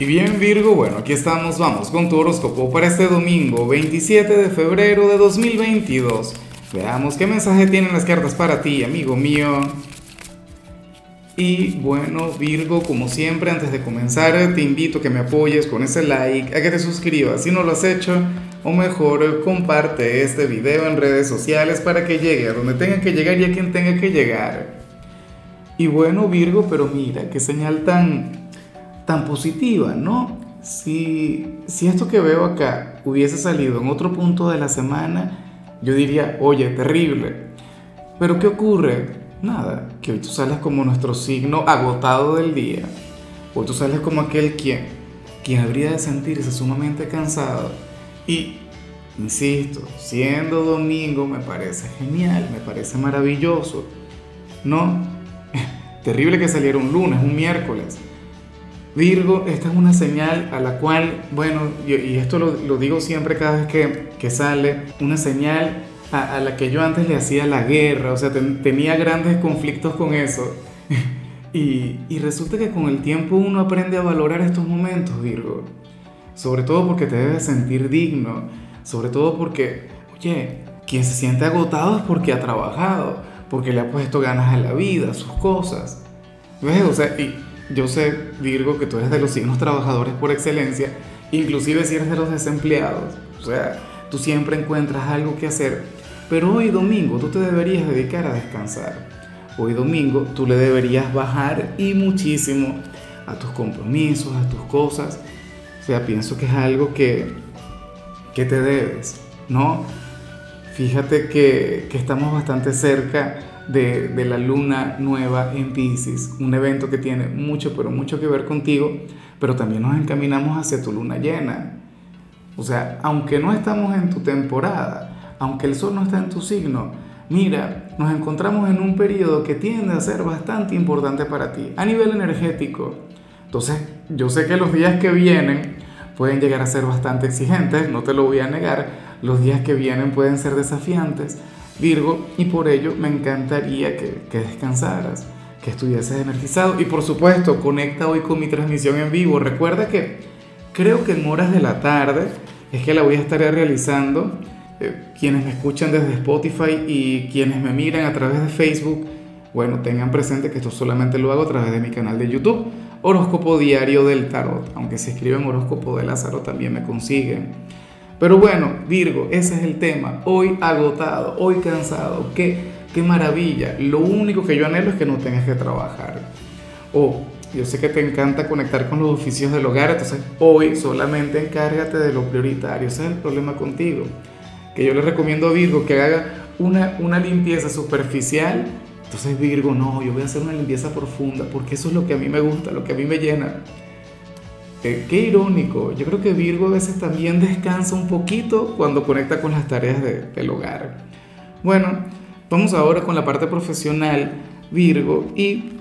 Y bien Virgo, bueno, aquí estamos, vamos con tu horóscopo para este domingo 27 de febrero de 2022. Veamos qué mensaje tienen las cartas para ti, amigo mío. Y bueno Virgo, como siempre, antes de comenzar te invito a que me apoyes con ese like, a que te suscribas si no lo has hecho, o mejor comparte este video en redes sociales para que llegue a donde tenga que llegar y a quien tenga que llegar. Y bueno Virgo, pero mira, qué señal tan tan positiva, ¿no? Si, si esto que veo acá hubiese salido en otro punto de la semana, yo diría, oye, terrible. Pero ¿qué ocurre? Nada, que hoy tú sales como nuestro signo agotado del día. Hoy tú sales como aquel quien, quien habría de sentirse sumamente cansado. Y, insisto, siendo domingo me parece genial, me parece maravilloso. No, terrible que saliera un lunes, un miércoles. Virgo, esta es una señal a la cual, bueno, y esto lo, digo siempre cada vez que, sale, una señal a, la que yo antes le hacía la guerra, o sea, tenía grandes conflictos con eso. y, y resulta que con el tiempo uno aprende a valorar estos momentos, Virgo. Sobre todo porque te debes sentir digno, sobre todo porque, oye, quien se siente agotado es porque ha trabajado, porque le ha puesto ganas a la vida, a sus cosas. ¿Ves? O sea, y yo sé, Virgo, que tú eres de los signos trabajadores por excelencia, inclusive si eres de los desempleados. O sea, tú siempre encuentras algo que hacer. Pero hoy domingo tú te deberías dedicar a descansar. Hoy domingo tú le deberías bajar y muchísimo a tus compromisos, a tus cosas. O sea, pienso que es algo que, que te debes, ¿no? Fíjate que, estamos bastante cerca de, la luna nueva en Pisces, un evento que tiene mucho, pero mucho que ver contigo, pero también nos encaminamos hacia tu luna llena. O sea, aunque no estamos en tu temporada, aunque el sol no está en tu signo, mira, nos encontramos en un periodo que tiende a ser bastante importante para ti a nivel energético. Entonces, yo sé que los días que vienen pueden llegar a ser bastante exigentes, no te lo voy a negar, los días que vienen pueden ser desafiantes, Virgo, y por ello me encantaría que, descansaras, que estuvieses energizado y por supuesto conecta hoy con mi transmisión en vivo. Recuerda que creo que en horas de la tarde es que la voy a estar realizando. Eh, quienes me escuchan desde Spotify y quienes me miran a través de Facebook, bueno, tengan presente que esto solamente lo hago a través de mi canal de YouTube, Horóscopo Diario del Tarot. Aunque si escriben Horóscopo de Lázaro también me consiguen. Pero bueno, Virgo, ese es el tema. Hoy agotado, hoy cansado. Qué, qué maravilla. Lo único que yo anhelo es que no tengas que trabajar. O yo sé que te encanta conectar con los oficios del hogar, entonces hoy solamente encárgate de lo prioritario. Ese es el problema contigo. Que yo le recomiendo a Virgo que haga una, una limpieza superficial. Entonces Virgo, no, yo voy a hacer una limpieza profunda porque eso es lo que a mí me gusta, lo que a mí me llena. Qué, irónico. Yo creo que Virgo a veces también descansa un poquito cuando conecta con las tareas del hogar. Bueno, vamos ahora con la parte profesional, Virgo. Y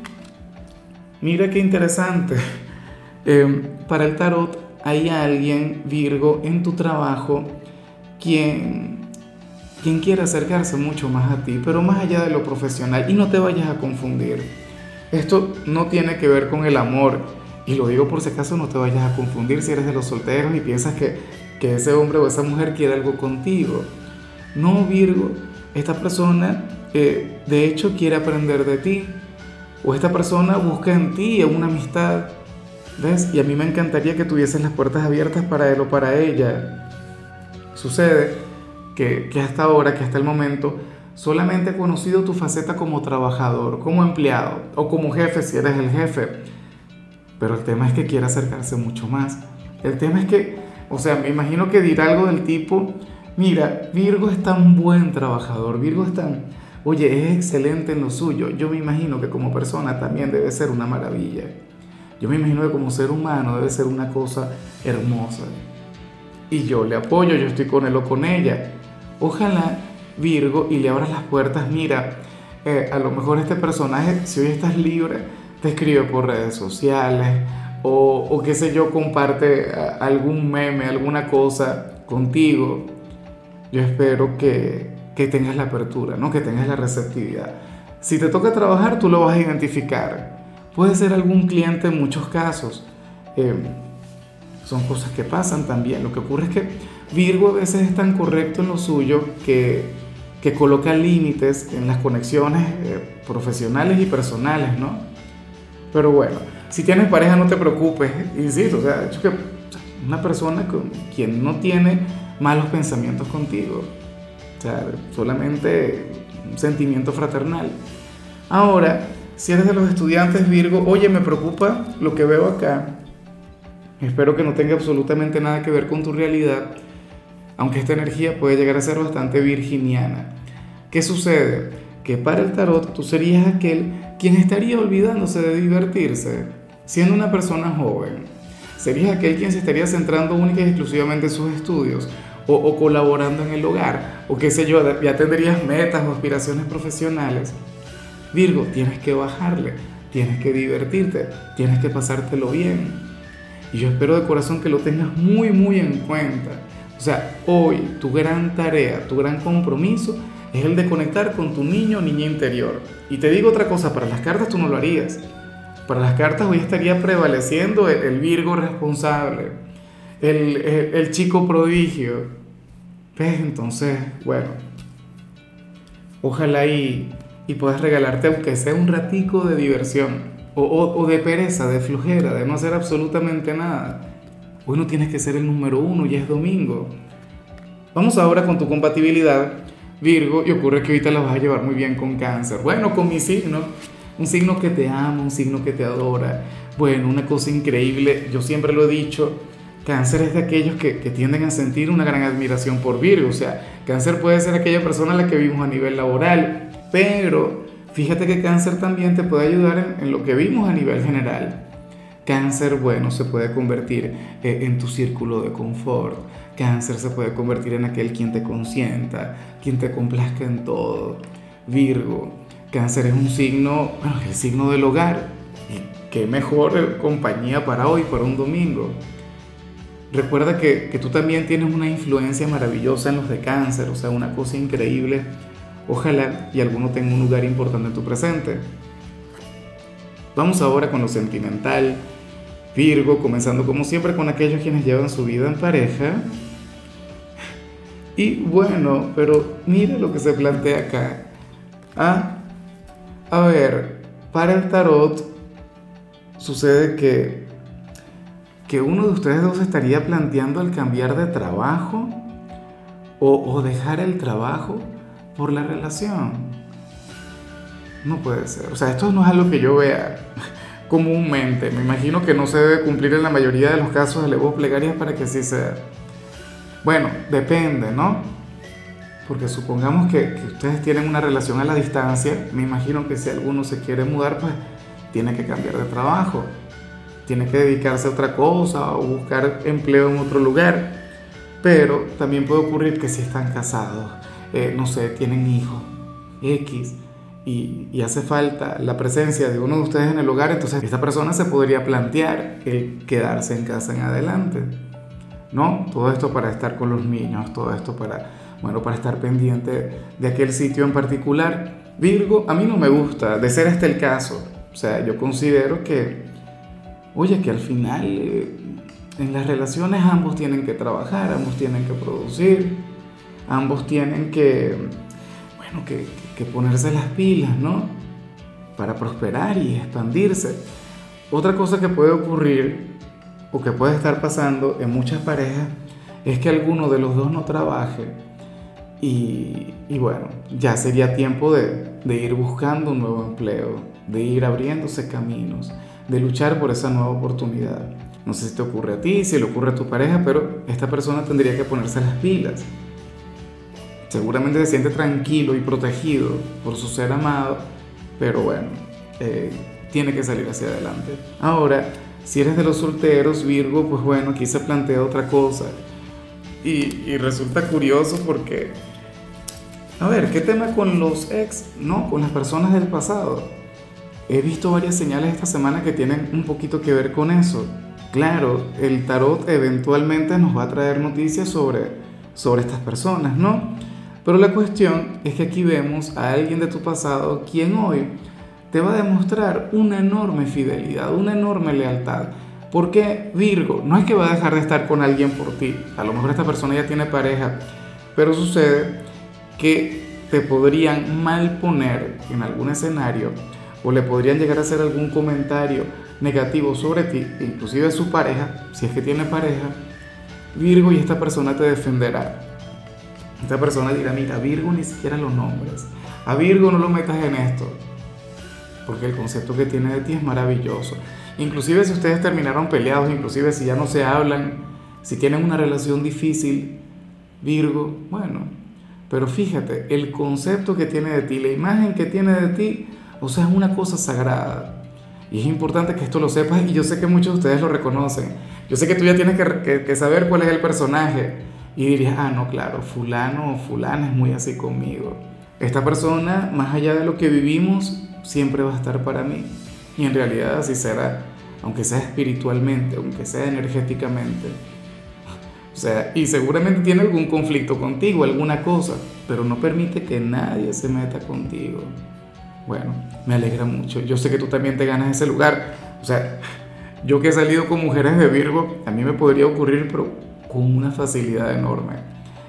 mira qué interesante. Em, para el tarot hay alguien, Virgo, en tu trabajo quien, quien quiere acercarse mucho más a ti, pero más allá de lo profesional. Y no te vayas a confundir. Esto no tiene que ver con el amor y lo digo por si acaso no te vayas a confundir si eres de los solteros y piensas que, que ese hombre o esa mujer quiere algo contigo. No, Virgo, esta persona eh, de hecho quiere aprender de ti. O esta persona busca en ti una amistad. ¿Ves? Y a mí me encantaría que tuvieses las puertas abiertas para él o para ella. Sucede que, que hasta ahora, que hasta el momento, solamente he conocido tu faceta como trabajador, como empleado o como jefe si eres el jefe pero el tema es que quiere acercarse mucho más. El tema es que, o sea, me imagino que dirá algo del tipo, mira, Virgo es tan buen trabajador, Virgo es tan, oye, es excelente en lo suyo. Yo me imagino que como persona también debe ser una maravilla. Yo me imagino que como ser humano debe ser una cosa hermosa. Y yo le apoyo, yo estoy con él o con ella. Ojalá Virgo y le abras las puertas, mira, eh, a lo mejor este personaje, si hoy estás libre, te escribe por redes sociales o, o qué sé yo, comparte algún meme, alguna cosa contigo. Yo espero que, que tengas la apertura, ¿no? que tengas la receptividad. Si te toca trabajar, tú lo vas a identificar. Puede ser algún cliente en muchos casos. Eh, son cosas que pasan también. Lo que ocurre es que Virgo a veces es tan correcto en lo suyo que, que coloca límites en las conexiones eh, profesionales y personales, ¿no? Pero bueno, si tienes pareja no te preocupes, insisto, o sea, hecho que una persona con quien no tiene malos pensamientos contigo, o sea, solamente un sentimiento fraternal. Ahora, si eres de los estudiantes Virgo, oye, me preocupa lo que veo acá. Espero que no tenga absolutamente nada que ver con tu realidad, aunque esta energía puede llegar a ser bastante virginiana. ¿Qué sucede? Que para el tarot tú serías aquel quien estaría olvidándose de divertirse, siendo una persona joven. Serías aquel quien se estaría centrando única y exclusivamente en sus estudios o, o colaborando en el hogar, o qué sé yo, ya tendrías metas o aspiraciones profesionales. Virgo, tienes que bajarle, tienes que divertirte, tienes que pasártelo bien. Y yo espero de corazón que lo tengas muy, muy en cuenta. O sea, hoy tu gran tarea, tu gran compromiso es el de conectar con tu niño o niña interior. Y te digo otra cosa, para las cartas tú no lo harías. Para las cartas hoy estaría prevaleciendo el, Virgo responsable, el, el, chico prodigio. ¿Ves? Entonces, bueno, ojalá y, y puedas regalarte aunque sea un ratico de diversión o, de pereza, de flojera, de no hacer absolutamente nada. Hoy no tienes que ser el número uno, ya es domingo. Vamos ahora con tu compatibilidad, Virgo, y ocurre que ahorita la vas a llevar muy bien con cáncer. Bueno, con mi signo, un signo que te ama, un signo que te adora. Bueno, una cosa increíble, yo siempre lo he dicho, cáncer es de aquellos que, que tienden a sentir una gran admiración por Virgo. O sea, cáncer puede ser aquella persona a la que vimos a nivel laboral, pero Fíjate que cáncer también te puede ayudar en, lo que vimos a nivel general. Cáncer, bueno, se puede convertir eh, en tu círculo de confort. Cáncer se puede convertir en aquel quien te consienta, quien te complazca en todo. Virgo, cáncer es un signo, bueno, el signo del hogar. Y qué mejor compañía para hoy, para un domingo. Recuerda que, que tú también tienes una influencia maravillosa en los de cáncer, o sea, una cosa increíble Ojalá y alguno tenga un lugar importante en tu presente. Vamos ahora con lo sentimental. Virgo, comenzando como siempre con aquellos quienes llevan su vida en pareja. Y bueno, pero mira lo que se plantea acá. Ah, a ver, para el tarot sucede que, que uno de ustedes dos estaría planteando el cambiar de trabajo o, o dejar el trabajo por la relación. No puede ser. O sea, esto no es algo que yo vea comúnmente. Me imagino que no se debe cumplir en la mayoría de los casos de voz plegarias para que así sea. Bueno, depende, ¿no? Porque supongamos que, que, ustedes tienen una relación a la distancia, me imagino que si alguno se quiere mudar, pues tiene que cambiar de trabajo, tiene que dedicarse a otra cosa o buscar empleo en otro lugar. Pero también puede ocurrir que si están casados, eh, no sé, tienen hijos, X, y, hace falta la presencia de uno de ustedes en el hogar, entonces esta persona se podría plantear el quedarse en casa en adelante. ¿No? Todo esto para estar con los niños, todo esto para, bueno, para estar pendiente de aquel sitio en particular. Virgo, a mí no me gusta, de ser este el caso. O sea, yo considero que, oye, que al final eh, en las relaciones ambos tienen que trabajar, ambos tienen que producir ambos tienen que, que, ponerse las pilas, ¿no? Para prosperar y expandirse. Otra cosa que puede ocurrir o que puede estar pasando en muchas parejas es que alguno de los dos no trabaje y, bueno, ya sería tiempo de, de, ir buscando un nuevo empleo, de ir abriéndose caminos, de luchar por esa nueva oportunidad. No sé si te ocurre a ti, si le ocurre a tu pareja, pero esta persona tendría que ponerse las pilas seguramente se siente tranquilo y protegido por su ser amado, pero bueno, eh, tiene que salir hacia adelante. Ahora, si eres de los solteros, Virgo, pues bueno, aquí se plantea otra cosa. Y, y resulta curioso porque, a ver, ¿qué tema con los ex? No, con las personas del pasado. He visto varias señales esta semana que tienen un poquito que ver con eso. Claro, el tarot eventualmente nos va a traer noticias sobre, sobre estas personas, ¿no? Pero la cuestión es que aquí vemos a alguien de tu pasado quien hoy te va a demostrar una enorme fidelidad, una enorme lealtad. Porque Virgo, no es que va a dejar de estar con alguien por ti. A lo mejor esta persona ya tiene pareja, pero sucede que te podrían mal poner en algún escenario o le podrían llegar a hacer algún comentario negativo sobre ti, inclusive su pareja, si es que tiene pareja, Virgo y esta persona te defenderá. Esta persona dirá, mira, Virgo ni siquiera los nombres. A Virgo no lo metas en esto, porque el concepto que tiene de ti es maravilloso. Inclusive si ustedes terminaron peleados, inclusive si ya no se hablan, si tienen una relación difícil, Virgo, bueno, pero fíjate, el concepto que tiene de ti, la imagen que tiene de ti, o sea, es una cosa sagrada. Y es importante que esto lo sepas y yo sé que muchos de ustedes lo reconocen. Yo sé que tú ya tienes que, saber cuál es el personaje. Y dirías, ah, no, claro, fulano o fulana es muy así conmigo. Esta persona, más allá de lo que vivimos, siempre va a estar para mí. Y en realidad así será, aunque sea espiritualmente, aunque sea energéticamente. O sea, y seguramente tiene algún conflicto contigo, alguna cosa, pero no permite que nadie se meta contigo. Bueno, me alegra mucho. Yo sé que tú también te ganas ese lugar. O sea, yo que he salido con mujeres de Virgo, a mí me podría ocurrir, pero con una facilidad enorme.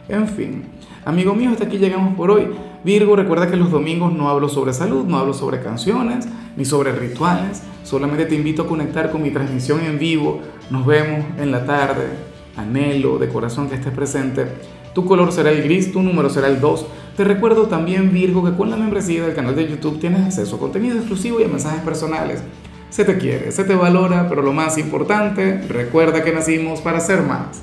En fin, amigo mío, hasta aquí llegamos por hoy. Virgo, recuerda que los domingos no hablo sobre salud, no hablo sobre canciones, ni sobre rituales. Solamente te invito a conectar con mi transmisión en vivo. Nos vemos en la tarde. Anhelo de corazón que estés presente. Tu color será el gris, tu número será el 2. Te recuerdo también, Virgo, que con la membresía del canal de YouTube tienes acceso a contenido exclusivo y a mensajes personales. Se te quiere, se te valora, pero lo más importante, recuerda que nacimos para ser más.